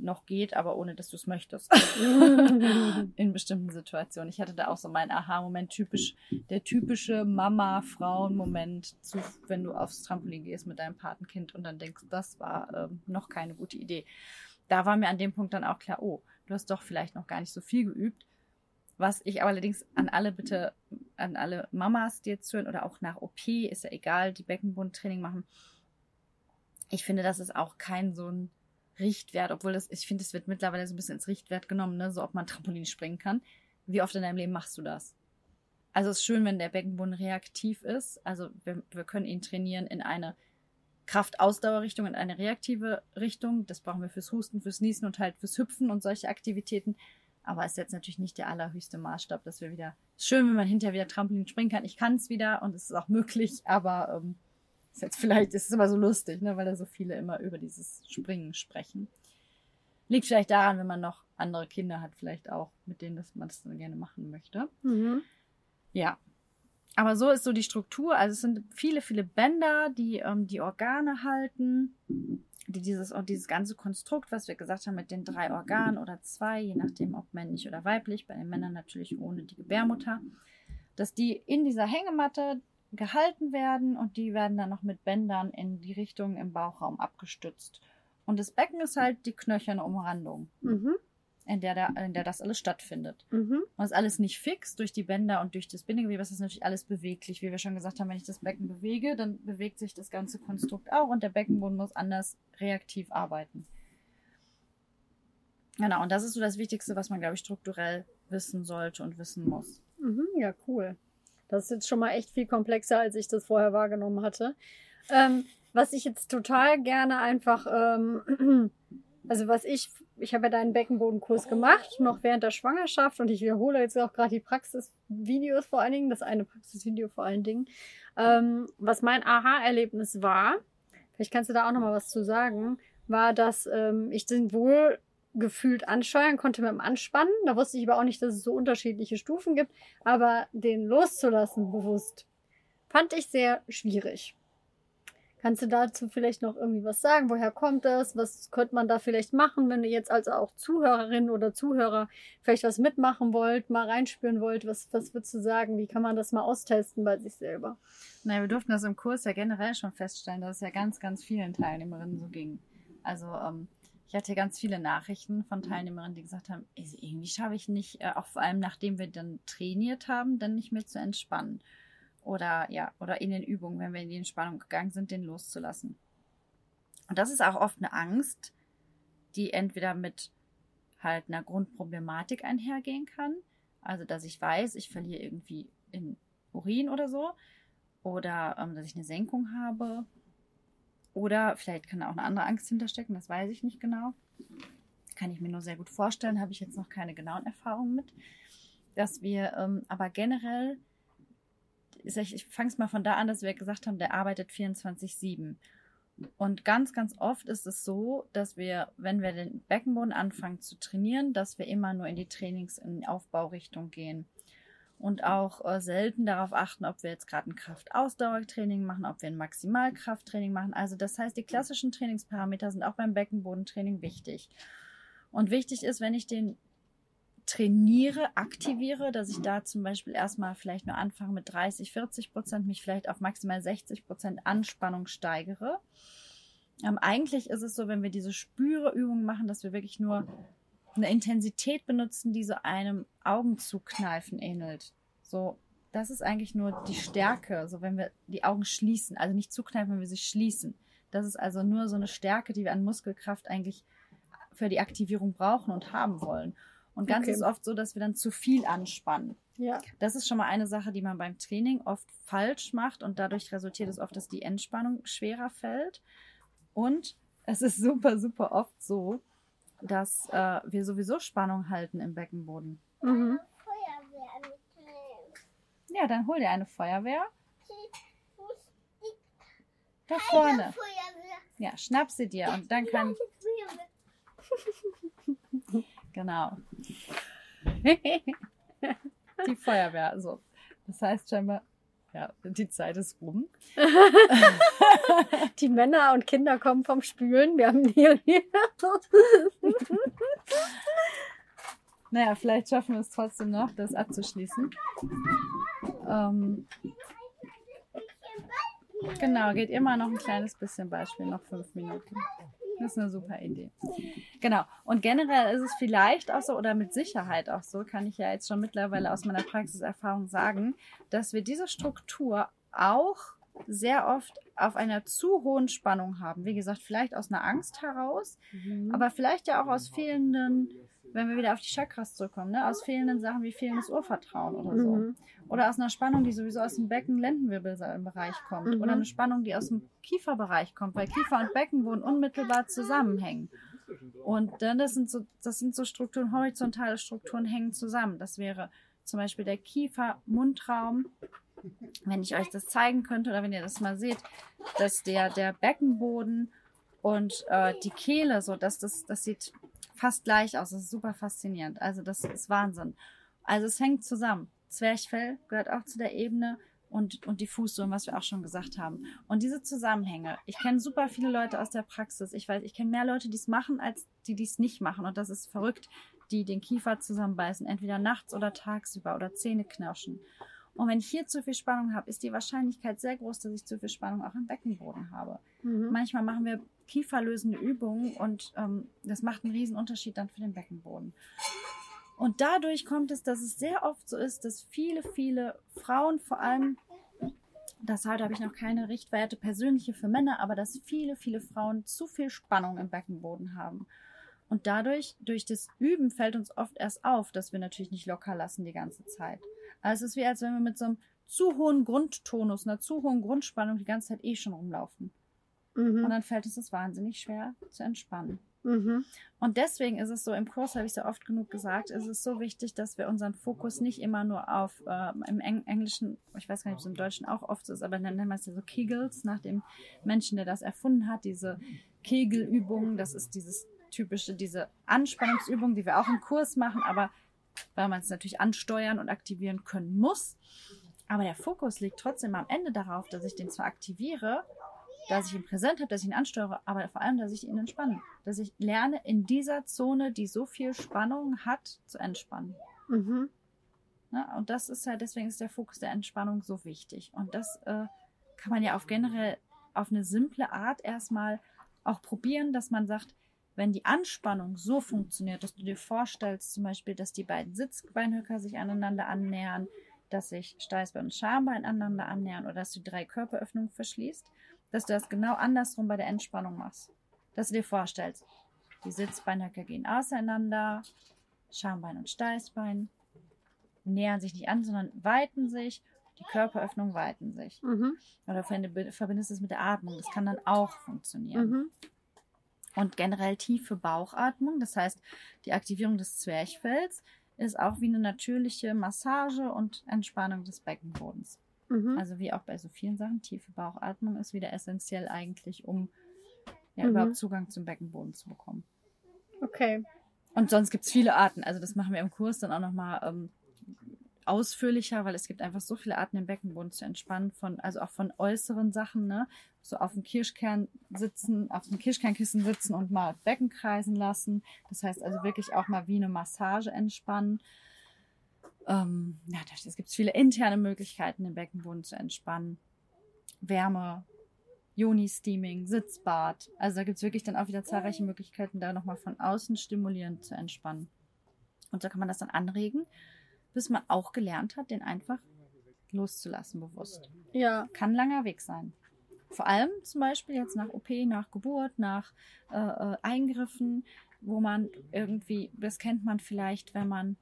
noch geht, aber ohne dass du es möchtest. in bestimmten Situationen. Ich hatte da auch so meinen Aha-Moment, typisch, der typische Mama-Frauen-Moment, wenn du aufs Trampolin gehst mit deinem Patenkind und dann denkst, das war ähm, noch keine gute Idee. Da war mir an dem Punkt dann auch klar, oh, du hast doch vielleicht noch gar nicht so viel geübt. Was ich aber allerdings an alle bitte, an alle Mamas, die jetzt hören, oder auch nach OP, ist ja egal, die Beckenbundtraining machen. Ich finde, das ist auch kein so ein Richtwert, obwohl das, ich finde, es wird mittlerweile so ein bisschen ins Richtwert genommen, ne? so ob man Trampolin springen kann. Wie oft in deinem Leben machst du das? Also es ist schön, wenn der Beckenboden reaktiv ist. Also wir, wir können ihn trainieren in eine Kraftausdauerrichtung, in eine reaktive Richtung. Das brauchen wir fürs Husten, fürs Niesen und halt fürs Hüpfen und solche Aktivitäten. Aber ist jetzt natürlich nicht der allerhöchste Maßstab, dass wir wieder. Ist schön, wenn man hinterher wieder Trampolin springen kann. Ich kann es wieder und es ist auch möglich, aber ähm, ist jetzt vielleicht, ist es immer so lustig, ne, weil da so viele immer über dieses Springen sprechen. Liegt vielleicht daran, wenn man noch andere Kinder hat, vielleicht auch, mit denen das, man das dann gerne machen möchte. Mhm. Ja. Aber so ist so die Struktur. Also es sind viele, viele Bänder, die ähm, die Organe halten, die dieses, auch dieses ganze Konstrukt, was wir gesagt haben, mit den drei Organen oder zwei, je nachdem ob männlich oder weiblich, bei den Männern natürlich ohne die Gebärmutter, dass die in dieser Hängematte gehalten werden und die werden dann noch mit Bändern in die Richtung im Bauchraum abgestützt. Und das Becken ist halt die knöcherne Umrandung. Mhm. in der, da, in der das alles stattfindet. Mhm. Und ist alles nicht fix durch die Bänder und durch das Bindegewebe. Es ist natürlich alles beweglich. Wie wir schon gesagt haben, wenn ich das Becken bewege, dann bewegt sich das ganze Konstrukt auch und der Beckenboden muss anders reaktiv arbeiten. Genau, und das ist so das Wichtigste, was man, glaube ich, strukturell wissen sollte und wissen muss. Mhm, ja, cool. Das ist jetzt schon mal echt viel komplexer, als ich das vorher wahrgenommen hatte. Ähm, was ich jetzt total gerne einfach, ähm, also was ich, ich habe ja deinen Beckenbodenkurs gemacht, noch während der Schwangerschaft und ich wiederhole jetzt auch gerade die Praxisvideos vor allen Dingen, das eine Praxisvideo vor allen Dingen. Ähm, was mein Aha-Erlebnis war, vielleicht kannst du da auch noch mal was zu sagen, war, dass ähm, ich den wohl gefühlt ansteuern konnte mit dem Anspannen. Da wusste ich aber auch nicht, dass es so unterschiedliche Stufen gibt. Aber den loszulassen bewusst, fand ich sehr schwierig. Kannst du dazu vielleicht noch irgendwie was sagen? Woher kommt das? Was könnte man da vielleicht machen, wenn ihr jetzt also auch Zuhörerin oder Zuhörer vielleicht was mitmachen wollt, mal reinspüren wollt? Was, was würdest du sagen? Wie kann man das mal austesten bei sich selber? Naja, wir durften das im Kurs ja generell schon feststellen, dass es ja ganz, ganz vielen Teilnehmerinnen so ging. Also ähm, ich hatte ganz viele Nachrichten von Teilnehmerinnen, die gesagt haben, irgendwie schaffe ich nicht, äh, auch vor allem nachdem wir dann trainiert haben, dann nicht mehr zu entspannen. Oder ja, oder in den Übungen, wenn wir in die Entspannung gegangen sind, den loszulassen. Und das ist auch oft eine Angst, die entweder mit halt einer Grundproblematik einhergehen kann. Also, dass ich weiß, ich verliere irgendwie in Urin oder so. Oder ähm, dass ich eine Senkung habe. Oder vielleicht kann da auch eine andere Angst hinterstecken, das weiß ich nicht genau. Kann ich mir nur sehr gut vorstellen, habe ich jetzt noch keine genauen Erfahrungen mit. Dass wir ähm, aber generell ich, ich fange es mal von da an, dass wir gesagt haben, der arbeitet 24-7. Und ganz, ganz oft ist es so, dass wir, wenn wir den Beckenboden anfangen zu trainieren, dass wir immer nur in die Trainings- in Aufbaurichtung gehen. Und auch äh, selten darauf achten, ob wir jetzt gerade ein Kraft-Ausdauertraining machen, ob wir ein Maximalkrafttraining machen. Also das heißt, die klassischen Trainingsparameter sind auch beim Beckenbodentraining wichtig. Und wichtig ist, wenn ich den trainiere, aktiviere, dass ich da zum Beispiel erstmal vielleicht nur anfange mit 30, 40 Prozent, mich vielleicht auf maximal 60 Prozent Anspannung steigere. Ähm, eigentlich ist es so, wenn wir diese Spüreübung machen, dass wir wirklich nur eine Intensität benutzen, die so einem Augenzukneifen ähnelt. So, das ist eigentlich nur die Stärke, so wenn wir die Augen schließen, also nicht zukneifen, wenn wir sie schließen. Das ist also nur so eine Stärke, die wir an Muskelkraft eigentlich für die Aktivierung brauchen und haben wollen. Und ganz Okay. ist oft so, dass wir dann zu viel anspannen. Ja. Das ist schon mal eine Sache, die man beim Training oft falsch macht und dadurch resultiert es oft, dass die Entspannung schwerer fällt. Und es ist super, super oft so, dass äh, wir sowieso Spannung halten im Beckenboden. Mhm. Ja, dann hol dir eine Feuerwehr. Da vorne. Ja, schnapp sie dir und dann kann. Genau. die Feuerwehr. So. Das heißt scheinbar, ja, die Zeit ist rum. Die Männer und Kinder kommen vom Spülen. Wir haben hier. Naja, vielleicht schaffen wir es trotzdem noch, das abzuschließen. Ähm, genau, geht immer noch ein kleines bisschen Beispiel, noch fünf Minuten. Das ist eine super Idee. Genau. Und generell ist es vielleicht auch so, oder mit Sicherheit auch so, kann ich ja jetzt schon mittlerweile aus meiner Praxiserfahrung sagen, dass wir diese Struktur auch sehr oft auf einer zu hohen Spannung haben. Wie gesagt, vielleicht aus einer Angst heraus, aber vielleicht ja auch aus fehlenden, wenn wir wieder auf die Chakras zurückkommen, ne? aus fehlenden Sachen wie fehlendes Urvertrauen oder so. Mhm. Oder aus einer Spannung, die sowieso aus dem Becken-Lendenwirbelsäulenbereich kommt. Mhm. Oder eine Spannung, die aus dem Kieferbereich kommt, weil Kiefer und Beckenboden unmittelbar zusammenhängen. Und dann das sind so, das sind so Strukturen, horizontale Strukturen hängen zusammen. Das wäre zum Beispiel der Kiefer-Mundraum. Wenn ich euch das zeigen könnte oder wenn ihr das mal seht, dass der, der Beckenboden und äh, die Kehle, so dass das, das sieht fast gleich aus. Das ist super faszinierend. Also das ist Wahnsinn. Also es hängt zusammen. Zwerchfell gehört auch zu der Ebene und, und die Fußsohlen, was wir auch schon gesagt haben. Und diese Zusammenhänge. Ich kenne super viele Leute aus der Praxis. Ich weiß, ich kenne mehr Leute, die es machen, als die, die es nicht machen. Und das ist verrückt, die den Kiefer zusammenbeißen, entweder nachts oder tagsüber oder Zähne knirschen. Und wenn ich hier zu viel Spannung habe, ist die Wahrscheinlichkeit sehr groß, dass ich zu viel Spannung auch im Beckenboden habe. Mhm. Manchmal machen wir kieferlösende Übungen und ähm, das macht einen riesen Unterschied dann für den Beckenboden. Und dadurch kommt es, dass es sehr oft so ist, dass viele, viele Frauen vor allem, deshalb habe ich noch keine Richtwerte persönliche für Männer, aber dass viele, viele Frauen zu viel Spannung im Beckenboden haben. Und dadurch, durch das Üben, fällt uns oft erst auf, dass wir natürlich nicht locker lassen die ganze Zeit. Also es ist wie, als wenn wir mit so einem zu hohen Grundtonus, einer zu hohen Grundspannung die ganze Zeit eh schon rumlaufen. Mhm. Und dann fällt es uns wahnsinnig schwer zu entspannen. Mhm. Und deswegen ist es so, im Kurs habe ich so oft genug gesagt, ist es so wichtig, dass wir unseren Fokus nicht immer nur auf, äh, im Eng Englischen, ich weiß gar nicht, ob es im Deutschen auch oft so ist, aber dann nennen wir es ja so Kegels, nach dem Menschen, der das erfunden hat, diese Kegelübungen, das ist dieses typische, diese Anspannungsübung, die wir auch im Kurs machen, aber weil man es natürlich ansteuern und aktivieren können muss. Aber der Fokus liegt trotzdem am Ende darauf, dass ich den zwar aktiviere, dass ich ihn präsent habe, dass ich ihn ansteuere, aber vor allem, dass ich ihn entspanne. Dass ich lerne, in dieser Zone, die so viel Spannung hat, zu entspannen. Mhm. Ne? Und das ist halt, deswegen ist der Fokus der Entspannung so wichtig. Und das äh, kann man ja auf generell auf eine simple Art erstmal auch probieren, dass man sagt, wenn die Anspannung so funktioniert, dass du dir vorstellst, zum Beispiel, dass die beiden Sitzbeinhöcker sich aneinander annähern, dass sich Steißbein und Schambein aneinander annähern oder dass du die drei Körperöffnungen verschließt, dass du das genau andersrum bei der Entspannung machst. Dass du dir vorstellst, die Sitzbeinhöcker gehen auseinander, Schambein und Steißbein nähern sich nicht an, sondern weiten sich, die Körperöffnungen weiten sich. Mhm. Oder verbind- verbindest es mit der Atmung. Das kann dann auch funktionieren. Mhm. Und generell tiefe Bauchatmung, das heißt, die Aktivierung des Zwerchfells ist auch wie eine natürliche Massage und Entspannung des Beckenbodens. Mhm. Also wie auch bei so vielen Sachen, tiefe Bauchatmung ist wieder essentiell eigentlich, um ja, Mhm. überhaupt Zugang zum Beckenboden zu bekommen. Okay. Und sonst gibt es viele Arten. Also das machen wir im Kurs dann auch nochmal ähm, ausführlicher, weil es gibt einfach so viele Arten, den Beckenboden zu entspannen, von, also auch von äußeren Sachen, ne? So auf dem Kirschkern sitzen, auf dem Kirschkernkissen sitzen und mal Becken kreisen lassen. Das heißt also wirklich auch mal wie eine Massage entspannen. Ähm, ja, es gibt viele interne Möglichkeiten, den Beckenboden zu entspannen. Wärme, Joni-Steaming, Sitzbad. Also da gibt es wirklich dann auch wieder zahlreiche Möglichkeiten, da nochmal von außen stimulierend zu entspannen. Und so kann man das dann anregen, bis man auch gelernt hat, den einfach loszulassen, bewusst. Ja. Kann ein langer Weg sein. Vor allem zum Beispiel jetzt nach OP, nach Geburt, nach äh, äh, Eingriffen, wo man irgendwie, das kennt man vielleicht, wenn man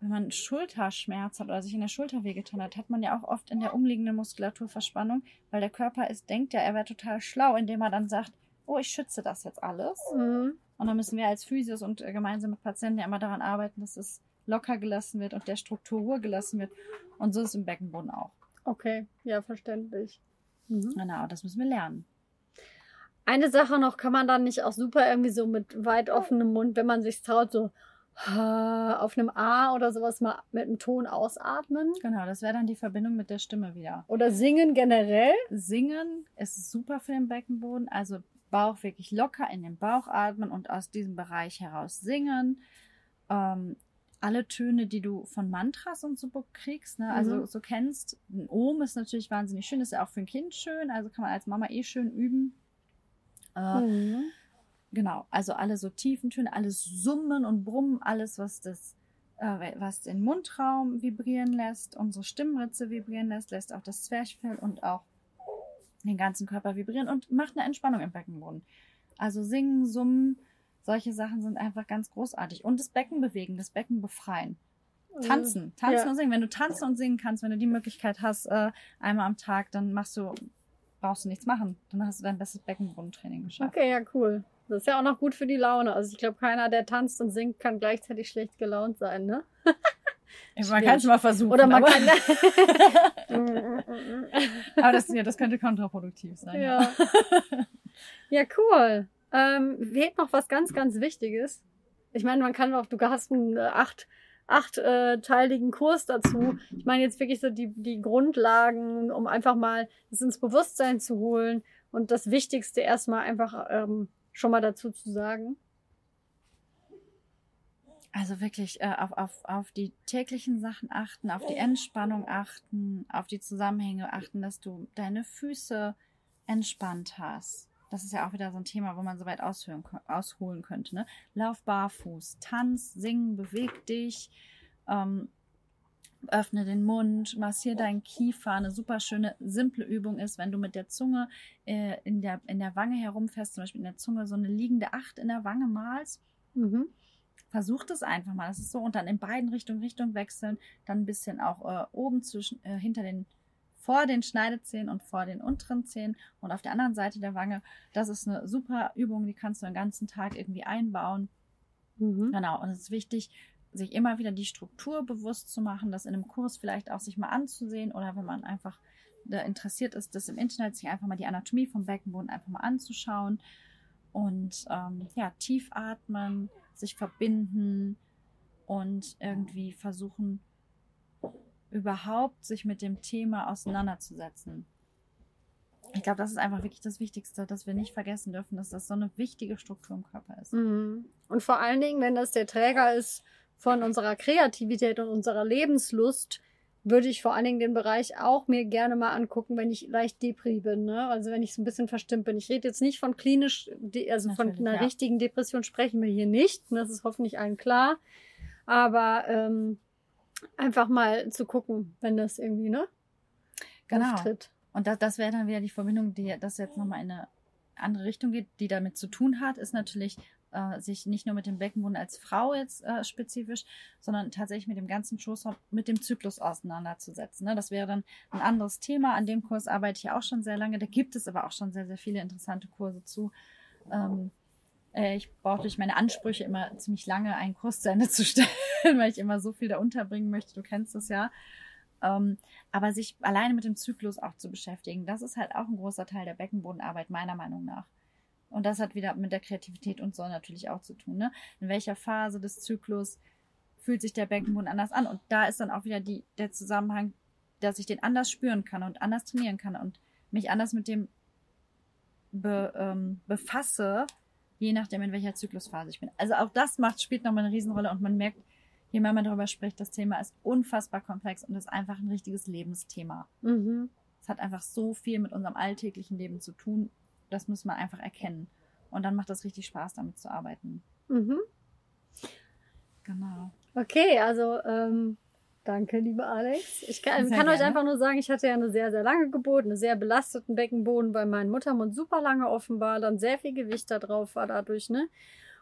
wenn man Schulterschmerz hat oder sich in der Schulter wehgetan hat, hat man ja auch oft in der umliegenden Muskulatur Verspannung, weil der Körper ist, denkt ja, er wäre total schlau, indem er dann sagt, oh, ich schütze das jetzt alles. Mhm. Und dann müssen wir als Physios und äh, gemeinsam mit Patienten ja immer daran arbeiten, dass es locker gelassen wird und der Struktur Ruhe gelassen wird. Und so ist es im Beckenboden auch. Okay. Ja, verständlich. Mhm. Genau, das müssen wir lernen. Eine Sache noch, kann man dann nicht auch super irgendwie so mit weit offenem Mund, wenn man sich traut, so auf einem A oder sowas mal mit einem Ton ausatmen? Genau, das wäre dann die Verbindung mit der Stimme wieder. Oder singen generell? Singen ist super für den Beckenboden, also Bauch wirklich locker in den Bauch atmen und aus diesem Bereich heraus singen. Ähm, alle Töne, die du von Mantras und so kriegst, ne? also Mhm. so kennst. Ein Ohm ist natürlich wahnsinnig schön, ist ja auch für ein Kind schön, also kann man als Mama eh schön üben. Äh, Mhm. Genau, also alle so tiefen Töne, alles Summen und Brummen, alles, was das, äh, was den Mundraum vibrieren lässt, unsere Stimmritze vibrieren lässt, lässt auch das Zwerchfell und auch den ganzen Körper vibrieren und macht eine Entspannung im Beckenboden. Also singen, summen, solche Sachen sind einfach ganz großartig. Und das Becken bewegen, das Becken befreien. Tanzen, tanzen Ja. und singen. Wenn du tanzen und singen kannst, wenn du die Möglichkeit hast, äh, einmal am Tag, dann machst du, brauchst du nichts machen. Dann hast du dein bestes Beckenbodentraining geschafft. Okay, ja, cool. Das ist ja auch noch gut für die Laune. Also ich glaube, keiner, der tanzt und singt, kann gleichzeitig schlecht gelaunt sein, ne? Man kann es mal versuchen. Oder man aber, kann. aber das, ja, das könnte kontraproduktiv sein. Ja. ja. ja, cool. Ähm, fehlt noch was ganz, ganz Wichtiges. Ich meine, man kann auch, du hast einen äh, acht, achtteiligen Kurs dazu. Ich meine jetzt wirklich so die, die Grundlagen, um einfach mal es ins Bewusstsein zu holen und das Wichtigste erstmal einfach ähm, schon mal dazu zu sagen. Also wirklich äh, auf, auf, auf die täglichen Sachen achten, auf die Entspannung achten, auf die Zusammenhänge achten, dass du deine Füße entspannt hast. Das ist ja auch wieder so ein Thema, wo man so weit aushören, ausholen könnte. Ne? Lauf barfuß, tanz, sing, beweg dich, ähm, öffne den Mund, massier deinen Kiefer. Eine super schöne, simple Übung ist, wenn du mit der Zunge äh, in, der, in der Wange herumfährst, zum Beispiel in der Zunge so eine liegende Acht in der Wange malst. Mhm. Versuch das einfach mal. Das ist so. Und dann in beiden Richtungen Richtung wechseln. Dann ein bisschen auch äh, oben zwischen, äh, hinter den, vor den Schneidezähnen und vor den unteren Zähnen und auf der anderen Seite der Wange. Das ist eine super Übung, die kannst du den ganzen Tag irgendwie einbauen. Mhm. Genau. Und es ist wichtig, sich immer wieder die Struktur bewusst zu machen, das in einem Kurs vielleicht auch sich mal anzusehen oder wenn man einfach da interessiert ist, das im Internet sich einfach mal die Anatomie vom Beckenboden einfach mal anzuschauen und ähm, ja, tief atmen, sich verbinden und irgendwie versuchen, überhaupt sich mit dem Thema auseinanderzusetzen. Ich glaube, das ist einfach wirklich das Wichtigste, dass wir nicht vergessen dürfen, dass das so eine wichtige Struktur im Körper ist. Mhm. Und vor allen Dingen, wenn das der Träger ist von unserer Kreativität und unserer Lebenslust, würde ich vor allen Dingen den Bereich auch mir gerne mal angucken, wenn ich leicht Depri bin. Ne? Also wenn ich so ein bisschen verstimmt bin. Ich rede jetzt nicht von klinisch, also von Natürlich, einer ja. richtigen Depression sprechen wir hier nicht. Das ist hoffentlich allen klar. Aber ähm, einfach mal zu gucken, wenn das irgendwie ne Genau. auftritt. Und das, das wäre dann wieder die Verbindung, die das jetzt nochmal in eine andere Richtung geht, die damit zu tun hat, ist natürlich äh, sich nicht nur mit dem Beckenboden als Frau jetzt äh, spezifisch, sondern tatsächlich mit dem ganzen Schoßraum, mit dem Zyklus auseinanderzusetzen. Ne? Das wäre dann ein anderes Thema. An dem Kurs arbeite ich auch schon sehr lange. Da gibt es aber auch schon sehr, sehr viele interessante Kurse zu. Ähm, äh, ich brauche durch meine Ansprüche immer ziemlich lange, einen Kurs zu Ende zu stellen, weil ich immer so viel da unterbringen möchte. Du kennst das ja. Ähm, aber sich alleine mit dem Zyklus auch zu beschäftigen, das ist halt auch ein großer Teil der Beckenbodenarbeit, meiner Meinung nach. Und das hat wieder mit der Kreativität und so natürlich auch zu tun. Ne? In welcher Phase des Zyklus fühlt sich der Beckenboden anders an? Und da ist dann auch wieder die, der Zusammenhang, dass ich den anders spüren kann und anders trainieren kann und mich anders mit dem be, ähm, befasse, je nachdem, in welcher Zyklusphase ich bin. Also auch das macht, spielt nochmal eine Riesenrolle und man merkt, je mehr man darüber spricht, das Thema ist unfassbar komplex und ist einfach ein richtiges Lebensthema. Mhm. Es hat einfach so viel mit unserem alltäglichen Leben zu tun. Das muss man einfach erkennen. Und dann macht das richtig Spaß, damit zu arbeiten. Mhm. Genau. Okay, also ähm, danke, liebe Alex. Ich kann, Sehr kann euch einfach nur sagen, ich hatte ja eine sehr, sehr lange Geburt, einen sehr belasteten Beckenboden, weil mein Muttermund super lange offen war, dann sehr viel Gewicht da drauf war dadurch, ne?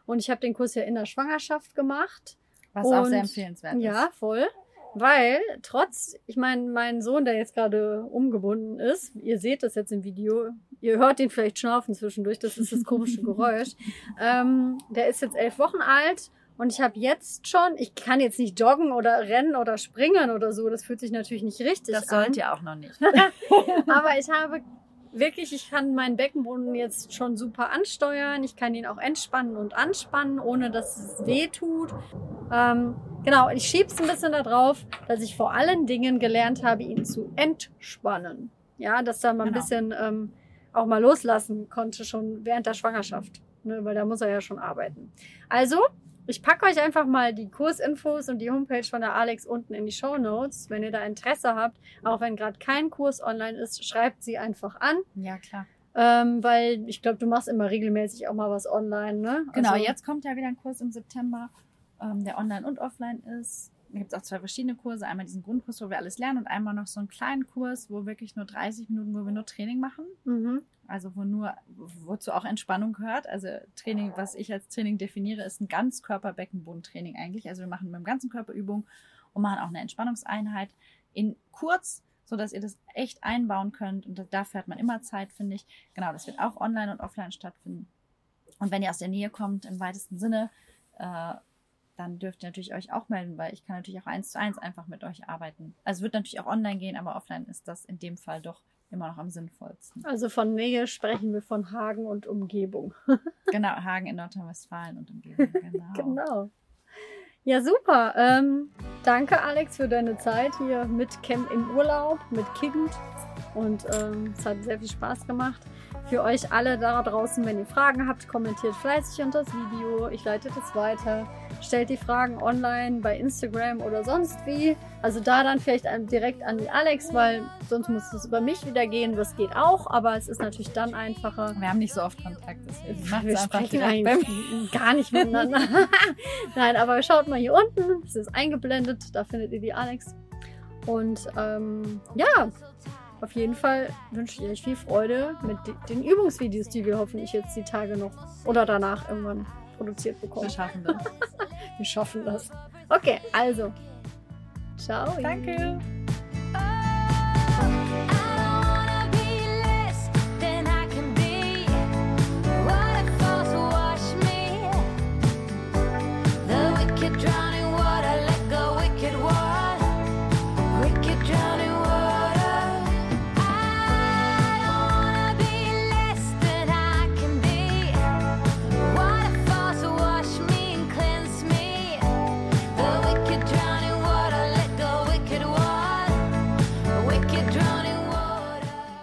Und ich habe den Kurs ja in der Schwangerschaft gemacht. Was auch Und- sehr empfehlenswert ist. Ja, voll. Weil trotz, ich meine, mein Sohn, der jetzt gerade umgebunden ist, ihr seht das jetzt im Video, ihr hört ihn vielleicht schnaufen zwischendurch, das ist das komische Geräusch. Ähm, der ist jetzt elf Wochen alt und ich habe jetzt schon, ich kann jetzt nicht joggen oder rennen oder springen oder so, das fühlt sich natürlich nicht richtig Das an. sollt ihr auch noch nicht. Aber ich habe wirklich, ich kann meinen Beckenboden jetzt schon super ansteuern. Ich kann ihn auch entspannen und anspannen, ohne dass es weh tut. Ähm, genau, ich schiebe es ein bisschen darauf, dass ich vor allen Dingen gelernt habe, ihn zu entspannen. Ja, dass da mal ein Genau. bisschen ähm, auch mal loslassen konnte, schon während der Schwangerschaft. Ne, weil da muss er ja schon arbeiten. Also, ich packe euch einfach mal die Kursinfos und die Homepage von der Alex unten in die Show Notes. Wenn ihr da Interesse habt, auch wenn gerade kein Kurs online ist, schreibt sie einfach an. ja, klar. Ähm, weil ich glaube, du machst immer regelmäßig auch mal was online, ne? Genau, Also- jetzt kommt ja wieder ein Kurs im September, ähm, der online und offline ist. Da gibt es auch zwei verschiedene Kurse. Einmal diesen Grundkurs, wo wir alles lernen und einmal noch so einen kleinen Kurs, wo wirklich nur 30 Minuten, wo wir nur Training machen. Mhm. Also wo nur, wozu auch Entspannung gehört. Also Training, was ich als Training definiere, ist ein Ganzkörper-Beckenbodentraining eigentlich. Also wir machen mit dem ganzen Körper Übungen und machen auch eine Entspannungseinheit in kurz, so dass ihr das echt einbauen könnt. Und dafür hat man immer Zeit, finde ich. Genau, das wird auch online und offline stattfinden. Und wenn ihr aus der Nähe kommt, im weitesten Sinne, äh, dann dürft ihr natürlich euch auch melden, weil ich kann natürlich auch eins zu eins einfach mit euch arbeiten. Also es wird natürlich auch online gehen, aber offline ist das in dem Fall doch immer noch am sinnvollsten. Also von Nähe sprechen wir von Hagen und Umgebung. Genau, Hagen in Nordrhein-Westfalen und Umgebung. Genau. Genau. Ja, super. Ähm, danke, Alex, für deine Zeit hier mit Cam im Urlaub, mit Kind. Und ähm, es hat sehr viel Spaß gemacht. Für euch alle da draußen, wenn ihr Fragen habt, kommentiert fleißig unter das Video. Ich leite das weiter. Stellt die Fragen online bei Instagram oder sonst wie. Also da dann vielleicht direkt an die Alex, weil sonst muss es über mich wieder gehen. Das geht auch, aber es ist natürlich dann einfacher. Wir haben nicht so oft Kontakt, deswegen Wir macht's einfach direkt gar nicht miteinander. Nein, aber schaut mal hier unten. Es ist eingeblendet. Da findet ihr die Alex. Und ähm, ja, auf jeden Fall wünsche ich euch viel Freude mit de- den Übungsvideos, die wir hoffentlich jetzt die Tage noch oder danach irgendwann produziert Wir bekommen. schaffen das. Wir schaffen das. Okay, also. Ciao. Danke. Don't